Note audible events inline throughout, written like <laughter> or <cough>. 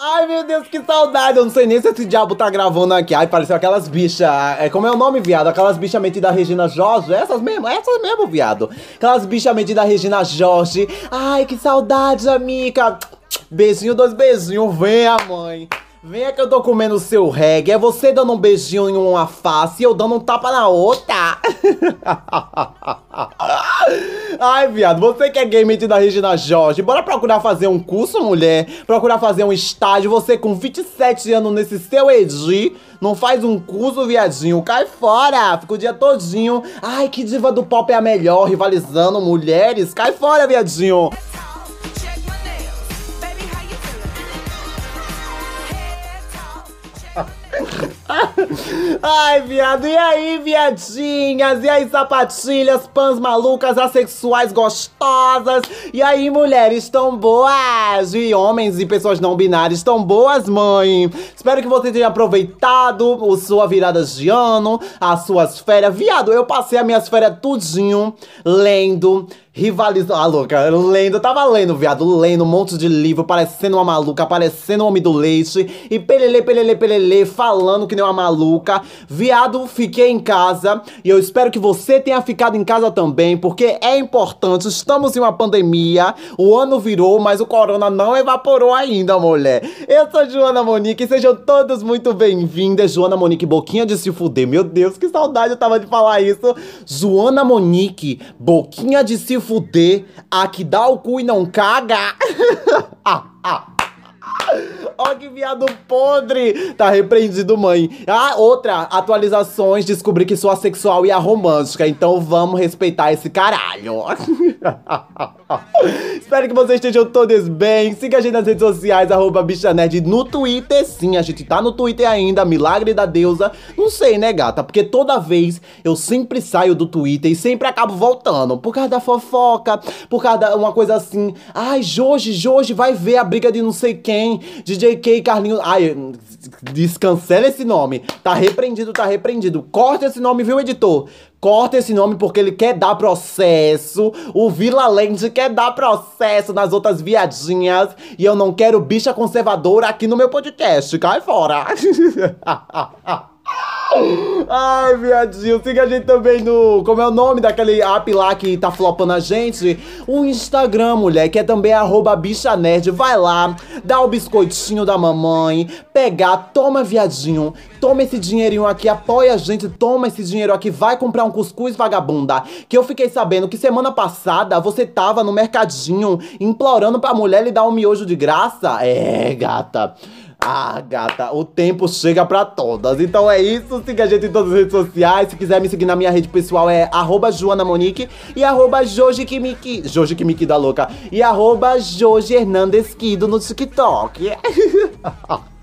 Ai, meu Deus, que saudade. Eu não sei nem se esse diabo tá gravando aqui. Ai, pareceu aquelas bichas. É, como é o nome, viado? Aquelas bichas metidas da Regina Jorge. Essas mesmo, essas mesmo, viado. Aquelas bichas metidas da Regina Jorge. Ai, que saudade, amiga. Beijinho, dois beijinhos. Venha, mãe. Venha que eu tô comendo o seu reggae. É você dando um beijinho em uma face e eu dando um tapa na outra. <laughs> Ai, viado, você que é game da Regina Jorge, bora procurar fazer um curso, mulher? Procurar fazer um estágio. Você com 27 anos nesse seu Edi, não faz um curso, viadinho. Cai fora, fica o dia todinho. Ai, que diva do pop é a melhor, rivalizando mulheres. Cai fora, viadinho. Ai, viado, e aí, viadinhas? E aí, sapatilhas, pãs malucas, assexuais gostosas? E aí, mulheres, estão boas? E homens e pessoas não binárias, estão boas, mãe? Espero que você tenha aproveitado a sua virada de ano, as suas férias. Viado, eu passei as minhas férias tudinho lendo rivalizando. Ah, louca, lendo, tava lendo, viado, lendo um monte de livro, parecendo uma maluca, parecendo um homem do leite, e pelele, pelele, pelele, falando que nem uma maluca. Viado, fiquei em casa, e eu espero que você tenha ficado em casa também, porque é importante, estamos em uma pandemia, o ano virou, mas o corona não evaporou ainda, mulher. Eu sou Joana Monique, sejam todos muito bem-vindas. Joana Monique, boquinha de se fuder. Meu Deus, que saudade eu tava de falar isso. Joana Monique, boquinha de se fuder fuder, a que dá o cu e não caga. <laughs> ah, ah. Ó que viado podre! Tá repreendido, mãe. Ah, outra, atualizações, descobri que sou assexual e aromântica, então vamos respeitar esse caralho. <laughs> <laughs> Espero que vocês estejam todos bem. Siga a gente nas redes sociais, arroba Bicha Nerd no Twitter. Sim, a gente tá no Twitter ainda, Milagre da Deusa. Não sei, né, gata? Porque toda vez eu sempre saio do Twitter e sempre acabo voltando. Por causa da fofoca, por causa de uma coisa assim. Ai, Jorge, Jorge, vai ver a briga de não sei quem. DJ K Carlinhos. Ai, descancela esse nome. Tá repreendido, tá repreendido. Corta esse nome, viu, editor? Corta esse nome porque ele quer dar processo. O Vila Land quer dar processo nas outras viadinhas. E eu não quero bicha conservadora aqui no meu podcast. Cai fora. <laughs> Ai, viadinho, siga a gente também no. Como é o nome daquele app lá que tá flopando a gente? O Instagram, mulher, que é também arroba bicha nerd. Vai lá, dá o biscoitinho da mamãe, pegar, toma, viadinho, toma esse dinheirinho aqui, apoia a gente, toma esse dinheiro aqui, vai comprar um cuscuz vagabunda. Que eu fiquei sabendo que semana passada você tava no mercadinho implorando pra mulher lhe dar um miojo de graça. É, gata. Ah, gata, o tempo chega pra todas. Então é isso, siga a gente em todas as redes sociais. Se quiser me seguir na minha rede pessoal é arroba Joana Monique e arroba Joji Kimiki. Joji Kimiki da louca. E arroba no TikTok. <laughs>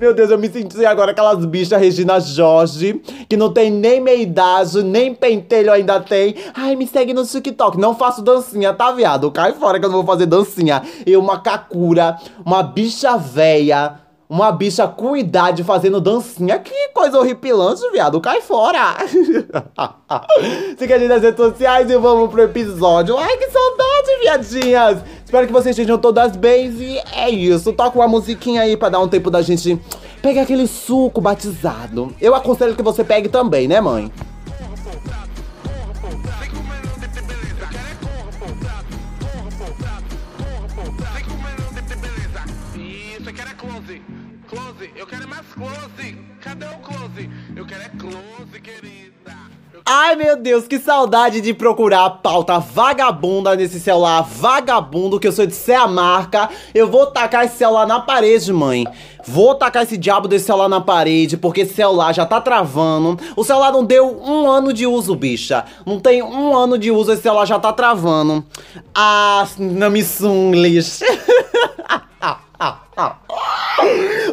Meu Deus, eu me senti agora aquelas bichas Regina Jorge, que não tem nem meia idade, nem pentelho ainda tem. Ai, me segue no TikTok. Não faço dancinha, tá, viado? Cai fora que eu não vou fazer dancinha. Eu, uma kakura, uma bicha véia uma bicha com idade fazendo dancinha. Que coisa horripilante, viado. Cai fora. Siga a gente nas redes sociais e vamos pro episódio. Ai, que saudade, viadinhas. Espero que vocês estejam todas bem. E é isso. Toca uma musiquinha aí pra dar um tempo da gente pegar aquele suco batizado. Eu aconselho que você pegue também, né, mãe? Close. Cadê o close? Eu quero é close, querida. Ai meu Deus, que saudade de procurar a pauta vagabunda nesse celular vagabundo que eu sou de ser a marca. Eu vou tacar esse celular na parede, mãe. Vou tacar esse diabo desse celular na parede, porque esse celular já tá travando. O celular não deu um ano de uso, bicha. Não tem um ano de uso, esse celular já tá travando. Ah, não me sunglish. <laughs>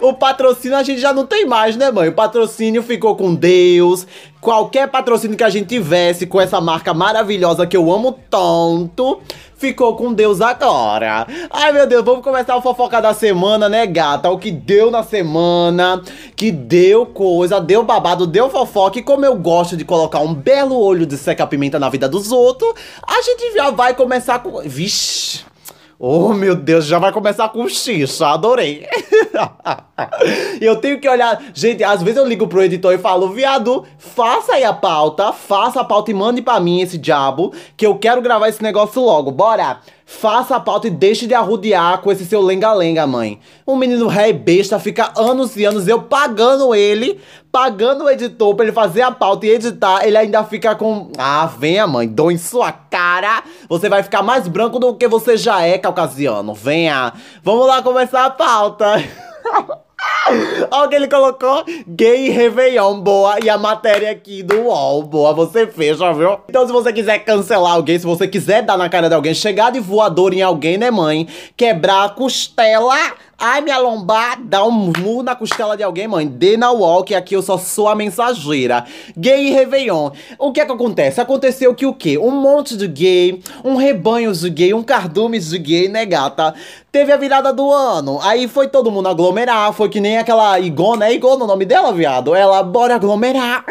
O patrocínio a gente já não tem mais, né, mãe? O patrocínio ficou com Deus. Qualquer patrocínio que a gente tivesse com essa marca maravilhosa que eu amo tanto, ficou com Deus agora. Ai, meu Deus, vamos começar o fofoca da semana, né, gata? O que deu na semana, que deu coisa, deu babado, deu fofoca. E como eu gosto de colocar um belo olho de seca-pimenta na vida dos outros, a gente já vai começar com. Vixe! Oh, meu Deus, já vai começar com xixa, adorei. <laughs> eu tenho que olhar. Gente, às vezes eu ligo pro editor e falo, viado, faça aí a pauta, faça a pauta e mande pra mim esse diabo, que eu quero gravar esse negócio logo. Bora! Faça a pauta e deixe de arrudear com esse seu lenga-lenga, mãe. Um menino ré besta fica anos e anos eu pagando ele, pagando o editor pra ele fazer a pauta e editar, ele ainda fica com. Ah, venha, mãe, dou em sua cara. Você vai ficar mais branco do que você já é, caucasiano. Venha. Vamos lá começar a pauta. <laughs> Ele colocou. Gay Réveillon, boa. E a matéria aqui do UOL, boa. Você fecha, viu? Então, se você quiser cancelar alguém, se você quiser dar na cara de alguém, chegar de voador em alguém, né, mãe? Quebrar a costela Ai, minha lombar, dá um murro na costela de alguém, mãe. Dê na wall, que aqui eu só sou a mensageira. Gay e Réveillon. O que é que acontece? Aconteceu que o quê? Um monte de gay, um rebanho de gay, um cardume de gay, né, gata? Teve a virada do ano. Aí foi todo mundo aglomerar. Foi que nem aquela Igona. É Igona o nome dela, viado? Ela, bora aglomerar.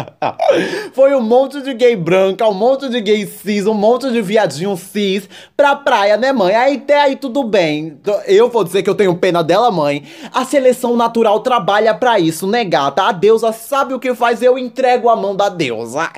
<laughs> foi um monte de gay branca, um monte de gay cis, um monte de viadinho cis pra praia, né, mãe? Aí até aí tudo bem. Eu vou dizer que eu tenho pena dela, mãe. A seleção natural trabalha para isso, né, gata? A deusa sabe o que faz, eu entrego a mão da deusa.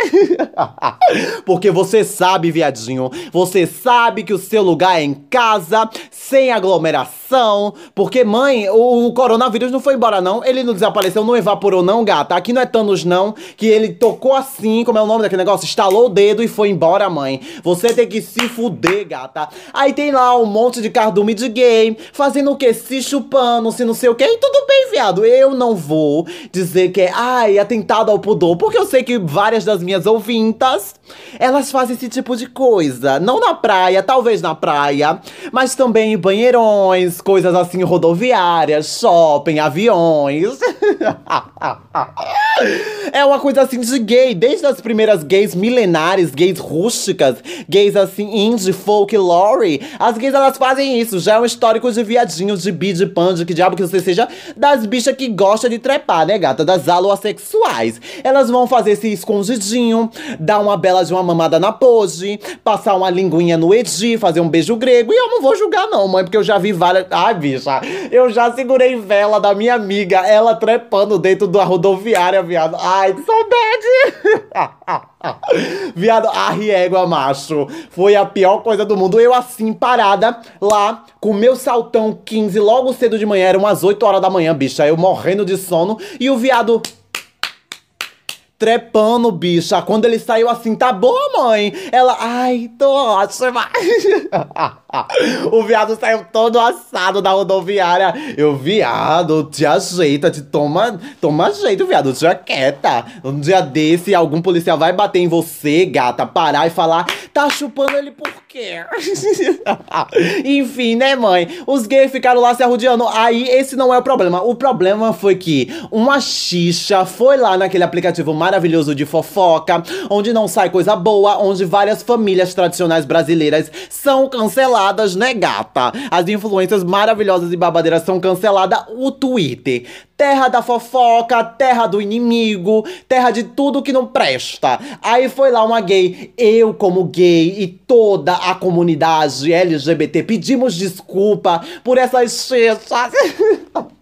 <laughs> Porque você sabe, viadinho, você sabe que o seu lugar é em casa, sem aglomeração. Porque, mãe, o, o coronavírus não foi embora, não. Ele não desapareceu, não evaporou, não, gata. Aqui não é Thanos, não. Que ele tocou assim, como é o nome daquele negócio? Estalou o dedo e foi embora, mãe. Você tem que se fuder, gata. Aí tem lá um monte de cardume de gay, fazendo o quê? Se chupando, se não sei o quê. E tudo bem, viado. Eu não vou dizer que é, ai, atentado ao pudor. Porque eu sei que várias das minhas ouvintas, elas fazem esse tipo de coisa. Não na praia, talvez na praia, mas também em banheirões, coisas assim rodoviárias, shopping, aviões. <laughs> <laughs> é uma coisa assim de gay, desde as primeiras gays milenares, gays rústicas, gays assim indie, folklore. As gays elas fazem isso, já é um histórico de viadinho de bi, de pan, de que diabo que você seja, das bichas que gosta de trepar, né, gata? Das aloassexuais. Elas vão fazer esse escondidinho, dar uma bela de uma mamada na pose, passar uma linguinha no edi, fazer um beijo grego. E eu não vou julgar, não, mãe, porque eu já vi várias. Ai, bicha, eu já segurei vela da minha amiga, ela trepando dentro da rodoviária, viado. Ai, que saudade! <laughs> Viado, arriégua, macho. Foi a pior coisa do mundo. Eu assim, parada, lá, com meu saltão 15, logo cedo de manhã, eram umas 8 horas da manhã, bicha. Eu morrendo de sono. E o viado trepando, bicha. Quando ele saiu assim, tá boa, mãe? Ela, ai, tô ótima. <laughs> <laughs> o viado saiu todo assado da rodoviária. Eu, viado, te ajeita, te toma, toma jeito, viado, te quieta. Um dia desse, algum policial vai bater em você, gata, parar e falar, tá chupando ele por quê? <laughs> Enfim, né, mãe? Os gays ficaram lá se arrudeando. Aí, esse não é o problema. O problema foi que uma xixa foi lá naquele aplicativo maravilhoso maravilhoso de fofoca, onde não sai coisa boa, onde várias famílias tradicionais brasileiras são canceladas, né, gata? As influências maravilhosas e babadeiras são canceladas. O Twitter terra da fofoca, terra do inimigo, terra de tudo que não presta. Aí foi lá uma gay, eu como gay e toda a comunidade LGBT pedimos desculpa por essas chechas. <laughs>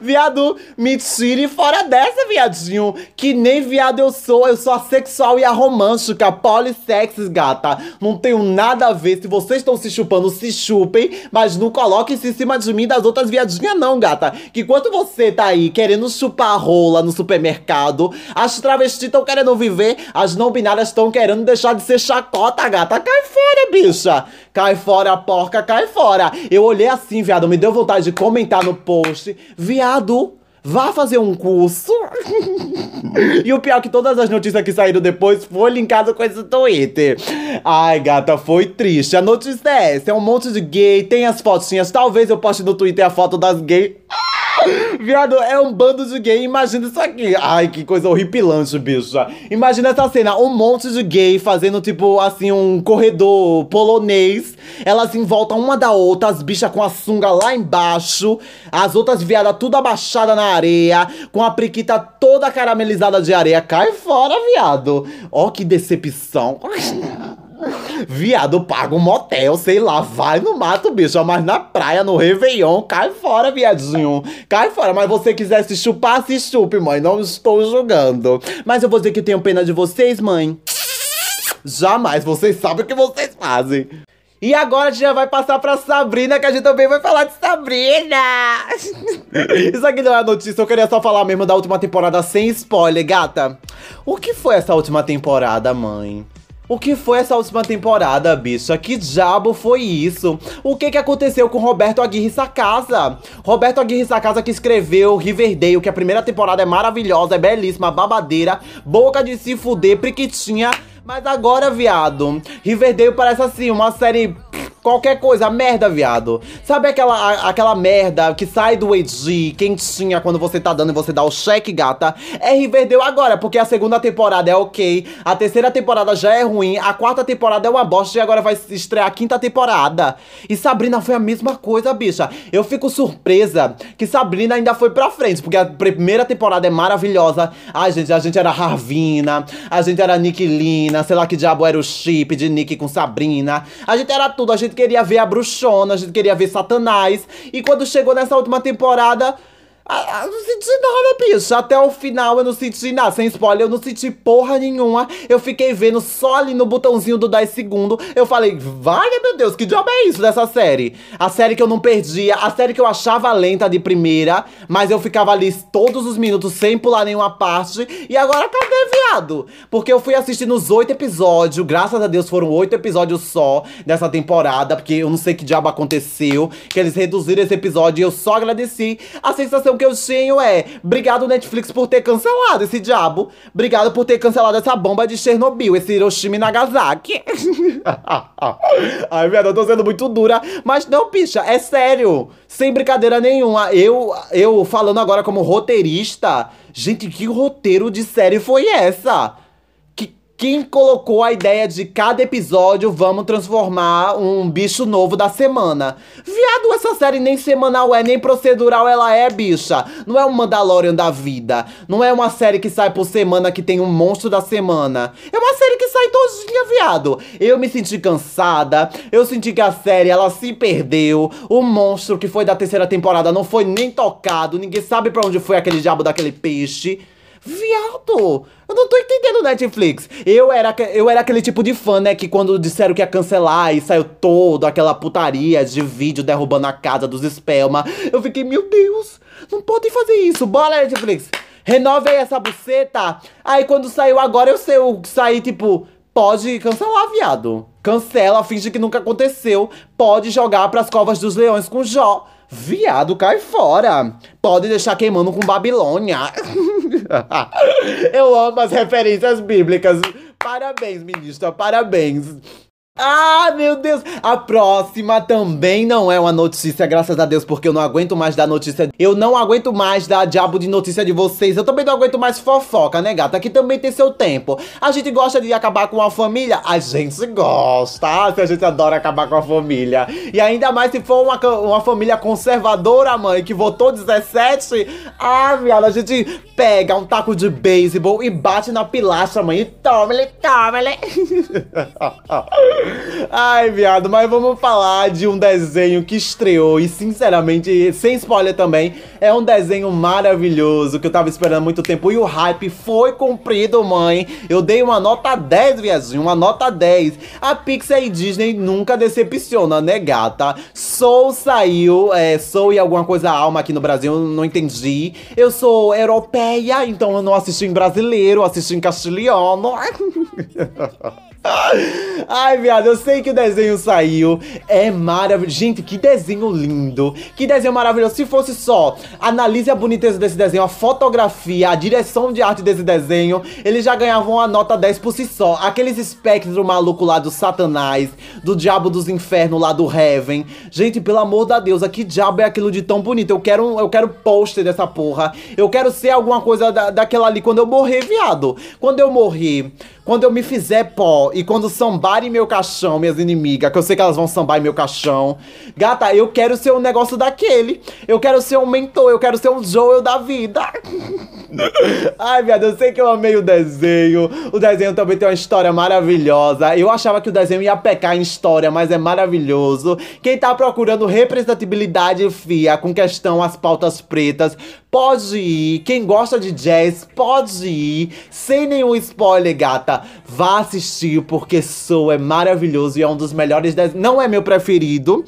viado, me tire fora dessa, viadinho. Que nem viado eu sou, eu sou assexual e aromântica, polissexes, gata. Não tenho nada a ver. Se vocês estão se chupando, se chupem, mas não coloquem-se em cima de mim das outras viadinhas, não, gata. Que quanto você você tá aí querendo chupar rola no supermercado, as travestis estão querendo viver, as não binárias estão querendo deixar de ser chacota, gata. Cai fora, bicha. Cai fora, porca, cai fora. Eu olhei assim, viado, me deu vontade de comentar no post. Viado, Vá fazer um curso. <laughs> e o pior é que todas as notícias que saíram depois foi linkado com esse Twitter. Ai, gata, foi triste. A notícia é essa: é um monte de gay, tem as fotinhas. Talvez eu poste no Twitter a foto das gays. <laughs> Viado, é um bando de gay. Imagina isso aqui. Ai, que coisa horripilante, bicha. Imagina essa cena: um monte de gay fazendo, tipo, assim, um corredor polonês. Elas em volta uma da outra, as bichas com a sunga lá embaixo. As outras viadas tudo abaixada na areia. Com a priquita toda caramelizada de areia. Cai fora, viado. Ó, que decepção. <laughs> <laughs> Viado, paga um motel, sei lá, vai no mato, bicho, mas na praia, no Réveillon, cai fora, viadinho. Cai fora, mas você quiser se chupar, se chupe, mãe, não estou julgando. Mas eu vou dizer que tenho pena de vocês, mãe. Jamais, vocês sabem o que vocês fazem. E agora a gente já vai passar pra Sabrina, que a gente também vai falar de Sabrina! <laughs> Isso aqui não é notícia, eu queria só falar mesmo da última temporada sem spoiler, gata. O que foi essa última temporada, mãe? O que foi essa última temporada, bicha? Que diabo foi isso? O que que aconteceu com Roberto Aguirre Sacasa? Roberto Aguirre Sacasa que escreveu Riverdale, que a primeira temporada é maravilhosa, é belíssima, babadeira, boca de se fuder, priquitinha mas agora, viado, Riverdale parece assim, uma série Qualquer coisa, merda, viado. Sabe aquela, a, aquela merda que sai do EG, quentinha, quando você tá dando e você dá o cheque, gata? É Riverdale agora, porque a segunda temporada é ok, a terceira temporada já é ruim, a quarta temporada é uma bosta e agora vai estrear a quinta temporada. E Sabrina foi a mesma coisa, bicha. Eu fico surpresa que Sabrina ainda foi pra frente, porque a primeira temporada é maravilhosa. Ai, gente, a gente era Harvina, a gente era Nickilina, sei lá que diabo era o chip de Nick com Sabrina. A gente era tudo, a gente gente queria ver a bruxona, a gente queria ver Satanás. E quando chegou nessa última temporada, ah, não senti nada, bicho. Até o final eu não senti nada. Sem spoiler, eu não senti porra nenhuma. Eu fiquei vendo só ali no botãozinho do 10 segundos. Eu falei, vai, meu Deus, que diabo é isso dessa série? A série que eu não perdia, a série que eu achava lenta de primeira, mas eu ficava ali todos os minutos sem pular nenhuma parte. E agora cadê, viado? Porque eu fui assistindo os oito episódios. Graças a Deus foram oito episódios só dessa temporada. Porque eu não sei que diabo aconteceu. Que eles reduziram esse episódio e eu só agradeci. A sensação que eu tenho é: obrigado, Netflix, por ter cancelado esse diabo. Obrigado por ter cancelado essa bomba de Chernobyl, esse Hiroshima e Nagasaki. <laughs> Ai, velho, eu tô sendo muito dura. Mas não, bicha, é sério. Sem brincadeira nenhuma. Eu, eu falando agora como roteirista. Gente, que roteiro de série foi essa? Quem colocou a ideia de cada episódio vamos transformar um bicho novo da semana? Viado, essa série nem semanal é, nem procedural ela é, bicha. Não é um Mandalorian da vida. Não é uma série que sai por semana que tem um monstro da semana. É uma série que sai todinha, viado. Eu me senti cansada. Eu senti que a série ela se perdeu. O monstro que foi da terceira temporada não foi nem tocado. Ninguém sabe para onde foi aquele diabo daquele peixe. Viado! Eu não tô entendendo Netflix. Eu era, eu era aquele tipo de fã, né? Que quando disseram que ia cancelar e saiu todo aquela putaria de vídeo derrubando a casa dos Spelma, eu fiquei, meu Deus, não pode fazer isso. Bora, Netflix. Renove aí essa buceta. Aí quando saiu agora, eu sei, eu saí tipo, pode cancelar, viado. Cancela, finge que nunca aconteceu. Pode jogar pras covas dos leões com Jó. Viado, cai fora. Pode deixar queimando com Babilônia. <laughs> Eu amo as referências bíblicas. Parabéns, ministra, parabéns. Ah, meu Deus! A próxima também não é uma notícia, graças a Deus, porque eu não aguento mais dar notícia. Eu não aguento mais dar diabo de notícia de vocês. Eu também não aguento mais fofoca, né, gata? Que também tem seu tempo. A gente gosta de acabar com uma família? A gente gosta. Ah, a gente adora acabar com a família. E ainda mais se for uma, uma família conservadora, mãe, que votou 17. Ah, viado, a gente pega um taco de beisebol e bate na pilastra, mãe. E toma ele, toma ele. <laughs> Ai, viado, mas vamos falar de um desenho que estreou e, sinceramente, sem spoiler também, é um desenho maravilhoso que eu tava esperando há muito tempo e o hype foi cumprido, mãe. Eu dei uma nota 10, viadinho, uma nota 10. A Pixar e Disney nunca decepciona, né, gata? Soul saiu, é, Soul e alguma coisa alma aqui no Brasil, não entendi. Eu sou europeia, então eu não assisti em brasileiro, assisti em castelhano. <laughs> Ai, viado, eu sei que o desenho saiu. É maravilhoso. Gente, que desenho lindo. Que desenho maravilhoso. Se fosse só, analise a boniteza desse desenho, a fotografia, a direção de arte desse desenho, eles já ganhavam a nota 10 por si só. Aqueles espectros maluco lá do Satanás, do diabo dos infernos lá do Heaven. Gente, pelo amor da Deus, que diabo é aquilo de tão bonito? Eu quero, eu quero pôster dessa porra. Eu quero ser alguma coisa da, daquela ali quando eu morrer, viado. Quando eu morrer, quando eu me fizer pó E quando sambarem meu caixão, minhas inimigas, que eu sei que elas vão sambar em meu caixão. Gata, eu quero ser um negócio daquele. Eu quero ser um mentor, eu quero ser um Joel da vida. <laughs> Ai, viado, eu sei que eu amei o desenho. O desenho também tem uma história maravilhosa. Eu achava que o desenho ia pecar em história, mas é maravilhoso. Quem tá procurando representatividade, fia, com questão às pautas pretas, pode ir. Quem gosta de jazz, pode ir. Sem nenhum spoiler, gata. Vá assistir, porque Soul é maravilhoso e é um dos melhores. Não é meu preferido.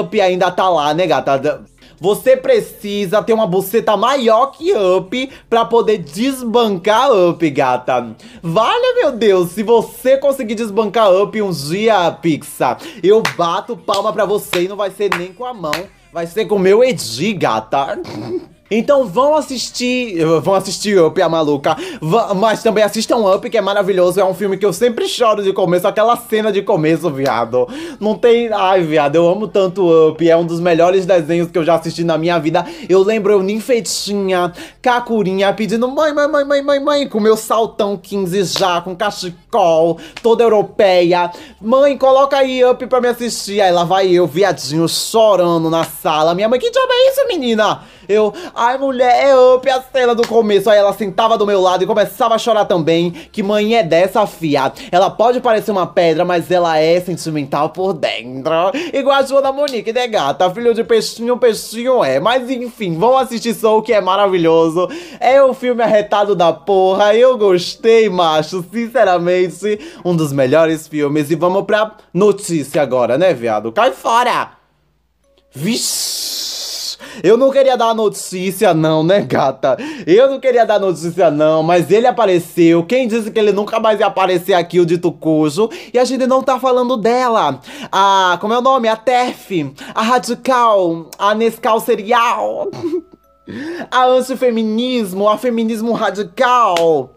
Up ainda tá lá, né, gata? Você precisa ter uma buceta maior que Up pra poder desbancar Up, gata. Vale, meu Deus, se você conseguir desbancar Up um dia, Pixar, eu bato palma pra você e não vai ser nem com a mão, vai ser com o meu Edi, gata. <laughs> Então vão assistir, vão assistir Up, a maluca, mas também assistam Up, que é maravilhoso, é um filme que eu sempre choro de começo, aquela cena de começo, viado. Não tem, ai, viado, eu amo tanto Up, é um dos melhores desenhos que eu já assisti na minha vida. Eu lembro eu ninfetinha, cacurinha, pedindo mãe, mãe, mãe, mãe, mãe, mãe, com meu saltão 15 já, com cachecol, toda europeia. Mãe, coloca aí Up pra me assistir. Aí lá vai eu, viadinho, chorando na sala. Minha mãe, que diabo é isso, menina? Eu, ai mulher, é up a cena do começo. Aí ela sentava do meu lado e começava a chorar também. Que mãe é dessa, fia? Ela pode parecer uma pedra, mas ela é sentimental por dentro. Igual a Joana Monique, né, gata? Filho de peixinho, peixinho é. Mas enfim, vão assistir Soul, que é maravilhoso. É o filme arretado da porra. Eu gostei, macho. Sinceramente, um dos melhores filmes. E vamos pra notícia agora, né, viado? Cai fora! Vixe! Eu não queria dar notícia, não, né, gata? Eu não queria dar notícia, não, mas ele apareceu. Quem disse que ele nunca mais ia aparecer aqui, o dito cujo? E a gente não tá falando dela. A. Como é o nome? A Tef, a Radical, a Nescau Serial. <laughs> a antifeminismo, a feminismo radical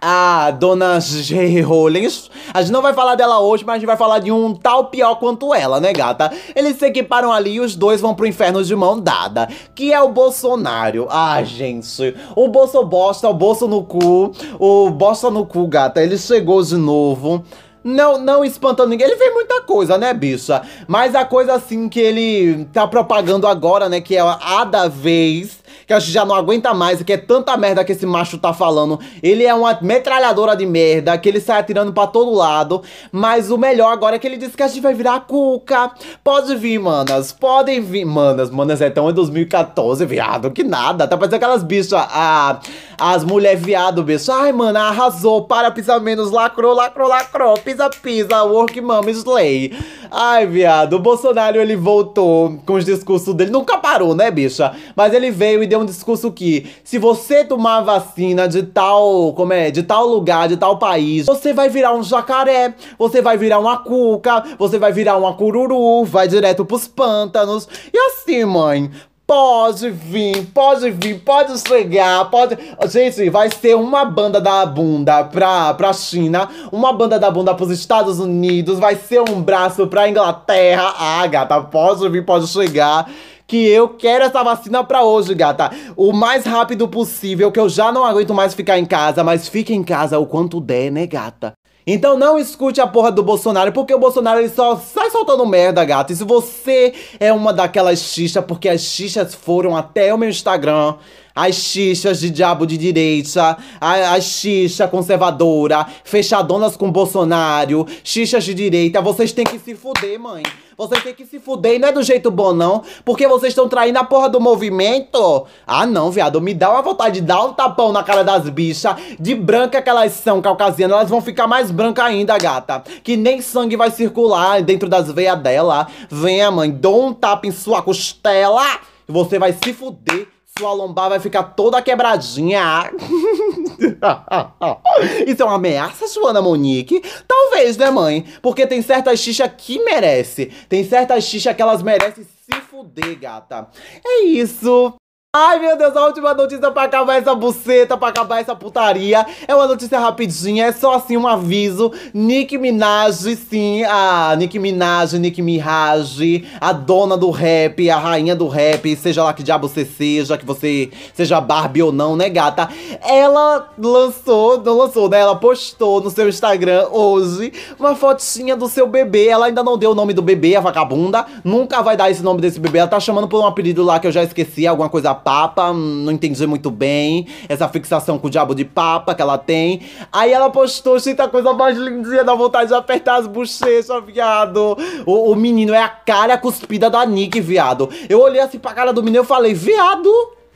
a dona G. Rollins. A gente não vai falar dela hoje, mas a gente vai falar de um tal pior quanto ela, né, gata? Eles se equiparam ali e os dois vão pro inferno de mão dada. Que é o Bolsonaro. Ah, gente. O Bolso bosta, o Bolso no cu. O bosta no cu, gata. Ele chegou de novo. Não, não espantando ninguém. Ele fez muita coisa, né, bicha? Mas a coisa assim que ele tá propagando agora, né, que é a da vez que a gente já não aguenta mais, que é tanta merda que esse macho tá falando. Ele é uma metralhadora de merda, que ele sai atirando pra todo lado. Mas o melhor agora é que ele disse que a gente vai virar cuca. Pode vir, manas. Podem vir. Manas, manas, é tão em 2014, viado. Que nada. Tá parecendo aquelas bichas. A, as mulheres viado, bicho. Ai, mano, arrasou. Para, pisa menos. Lacrou, lacrou, lacrou. Pisa, pisa. Work, mama, slay. Ai, viado. O Bolsonaro, ele voltou com os discursos dele. Nunca parou, né, bicha? Mas ele veio e deu um discurso que se você tomar vacina de tal, como é, de tal lugar, de tal país, você vai virar um jacaré, você vai virar uma cuca, você vai virar uma cururu, vai direto pros pântanos. E assim, mãe, Pode vir, pode vir, pode chegar, pode. Gente, vai ser uma banda da bunda pra, pra China, uma banda da bunda pros Estados Unidos, vai ser um braço pra Inglaterra. Ah, gata, pode vir, pode chegar que eu quero essa vacina pra hoje, gata. O mais rápido possível, que eu já não aguento mais ficar em casa, mas fique em casa o quanto der, né, gata? Então não escute a porra do Bolsonaro, porque o Bolsonaro ele só sai soltando merda, gata. E se você é uma daquelas xixas, porque as xixas foram até o meu Instagram, as xixas de diabo de direita, a, a xixa conservadora, fechadonas com Bolsonaro, xixas de direita, vocês têm que se fuder, mãe. Vocês têm que se fuder e não é do jeito bom, não. Porque vocês estão traindo a porra do movimento. Ah, não, viado. Me dá uma vontade de dar um tapão na cara das bichas. De branca que elas são, caucasianas, elas vão ficar mais brancas ainda, gata. Que nem sangue vai circular dentro das veias dela. Venha, mãe, dou um tapa em sua costela. E você vai se fuder sua lombar vai ficar toda quebradinha. <laughs> Isso é uma ameaça, Joana Monique? Talvez, né, mãe? Porque tem certas xixa que merece. Tem certas xixa que elas merecem se fuder, gata. É isso. Ai, meu Deus, a última notícia pra acabar essa buceta, pra acabar essa putaria. É uma notícia rapidinha, é só assim um aviso. Nick Minaj, sim, a Nick Minaj, Nick Minaj, a dona do rap, a rainha do rap, seja lá que diabo você seja, que você seja Barbie ou não, né, gata? Ela lançou, não lançou, né? Ela postou no seu Instagram hoje uma fotinha do seu bebê. Ela ainda não deu o nome do bebê, a vagabunda. Nunca vai dar esse nome desse bebê. Ela tá chamando por um apelido lá que eu já esqueci, alguma coisa Papa, não entendi muito bem essa fixação com o diabo de Papa que ela tem. Aí ela postou, gente, a coisa mais lindinha, dá vontade de apertar as bochechas, viado. O, o menino é a cara cuspida da Nick, viado. Eu olhei assim pra cara do menino e falei, viado.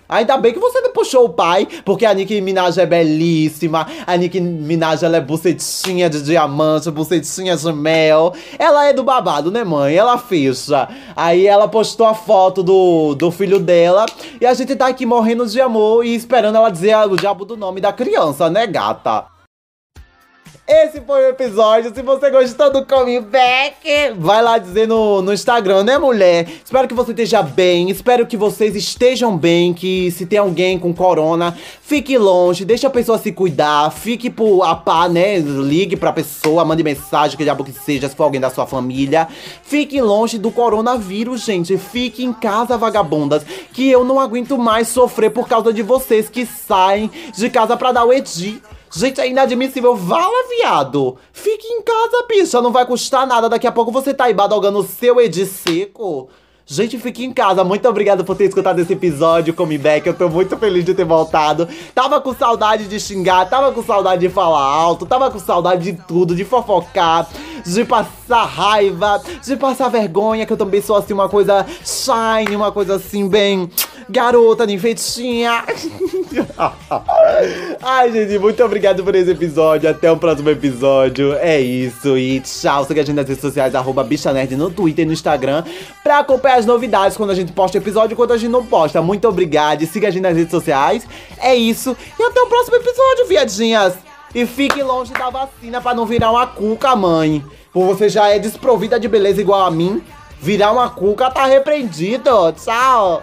Ainda bem que você não puxou o pai, porque a Nicki Minaj é belíssima. A Nicki Minaj ela é bucetinha de diamante, bucetinha de mel. Ela é do babado, né, mãe? Ela fecha. Aí ela postou a foto do, do filho dela. E a gente tá aqui morrendo de amor e esperando ela dizer o diabo do nome da criança, né, gata? Esse foi o episódio. Se você gostou do comeback, vai lá dizer no, no Instagram, né, mulher? Espero que você esteja bem. Espero que vocês estejam bem. Que se tem alguém com corona, fique longe. Deixa a pessoa se cuidar. Fique por a pá, né? Ligue pra pessoa, mande mensagem, que diabo que seja, se for alguém da sua família. Fique longe do coronavírus, gente. Fique em casa, vagabundas. Que eu não aguento mais sofrer por causa de vocês que saem de casa pra dar o edi. Gente, é inadmissível. Vala, viado. Fique em casa, bicha. Não vai custar nada. Daqui a pouco você tá aí badalgando o seu Edi seco. Gente, fique em casa. Muito obrigado por ter escutado esse episódio, Come Back. Eu tô muito feliz de ter voltado. Tava com saudade de xingar, tava com saudade de falar alto, tava com saudade de tudo, de fofocar, de passar raiva, de passar vergonha, que eu também sou assim uma coisa shine, uma coisa assim bem garota ninfetinha. <laughs> Ai, gente, muito obrigado por esse episódio. Até o próximo episódio. É isso. E tchau. Siga a gente nas redes sociais, arroba no Twitter e no Instagram, pra acompanhar as novidades quando a gente posta episódio e quando a gente não posta. Muito obrigado. Siga a gente nas redes sociais. É isso. E até o próximo episódio, viadinhas. E fique longe da vacina pra não virar uma cuca, mãe. Por você já é desprovida de beleza igual a mim. Virar uma cuca tá repreendido. Tchau.